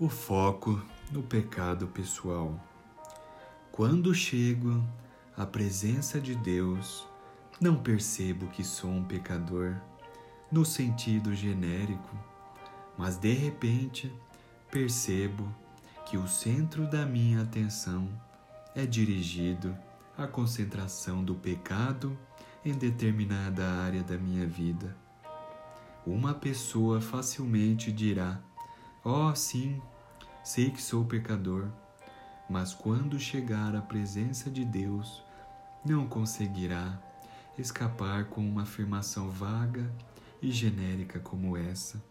O foco no pecado pessoal. Quando chego à presença de Deus, não percebo que sou um pecador no sentido genérico, mas de repente percebo que o centro da minha atenção é dirigido à concentração do pecado em determinada área da minha vida. Uma pessoa facilmente dirá: Oh, sim, sei que sou pecador, mas quando chegar à presença de Deus, não conseguirá escapar com uma afirmação vaga e genérica como essa.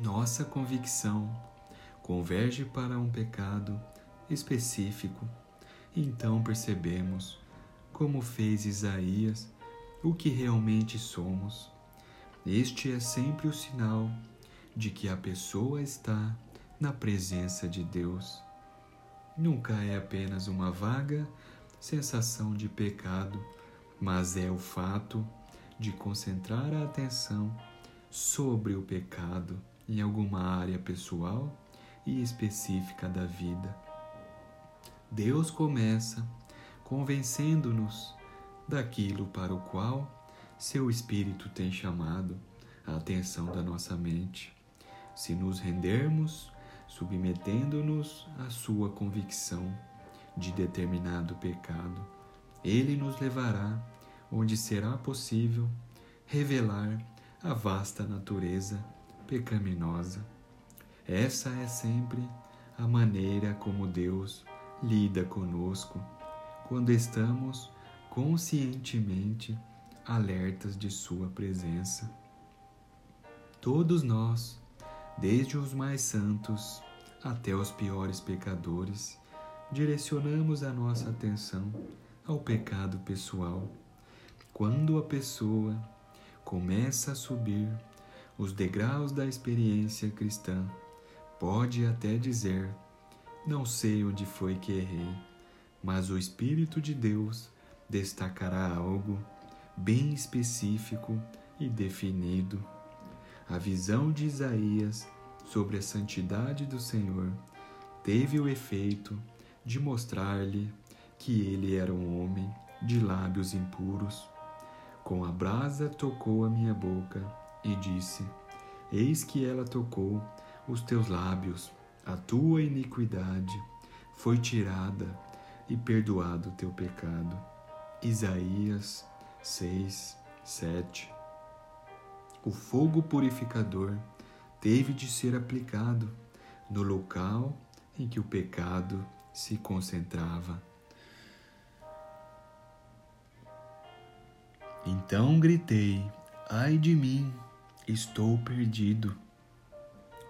Nossa convicção converge para um pecado específico, então percebemos, como fez Isaías, o que realmente somos. Este é sempre o sinal de que a pessoa está na presença de Deus. Nunca é apenas uma vaga sensação de pecado, mas é o fato de concentrar a atenção sobre o pecado em alguma área pessoal e específica da vida. Deus começa convencendo-nos daquilo para o qual seu Espírito tem chamado a atenção da nossa mente se nos rendermos, submetendo-nos à sua convicção de determinado pecado, ele nos levará onde será possível revelar a vasta natureza pecaminosa. Essa é sempre a maneira como Deus lida conosco quando estamos conscientemente alertas de Sua presença. Todos nós desde os mais santos até os piores pecadores, direcionamos a nossa atenção ao pecado pessoal. Quando a pessoa começa a subir os degraus da experiência cristã, pode até dizer: Não sei onde foi que errei, mas o Espírito de Deus destacará algo bem específico e definido a visão de Isaías sobre a santidade do Senhor teve o efeito de mostrar-lhe que ele era um homem de lábios impuros. Com a brasa tocou a minha boca e disse: Eis que ela tocou os teus lábios, a tua iniquidade foi tirada e perdoado o teu pecado. Isaías 6, 7 o fogo purificador teve de ser aplicado no local em que o pecado se concentrava. Então gritei: Ai de mim, estou perdido,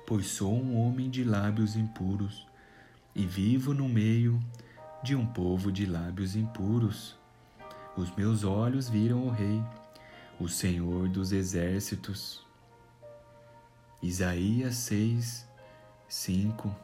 pois sou um homem de lábios impuros e vivo no meio de um povo de lábios impuros. Os meus olhos viram o Rei o Senhor dos Exércitos. Isaías 6, 5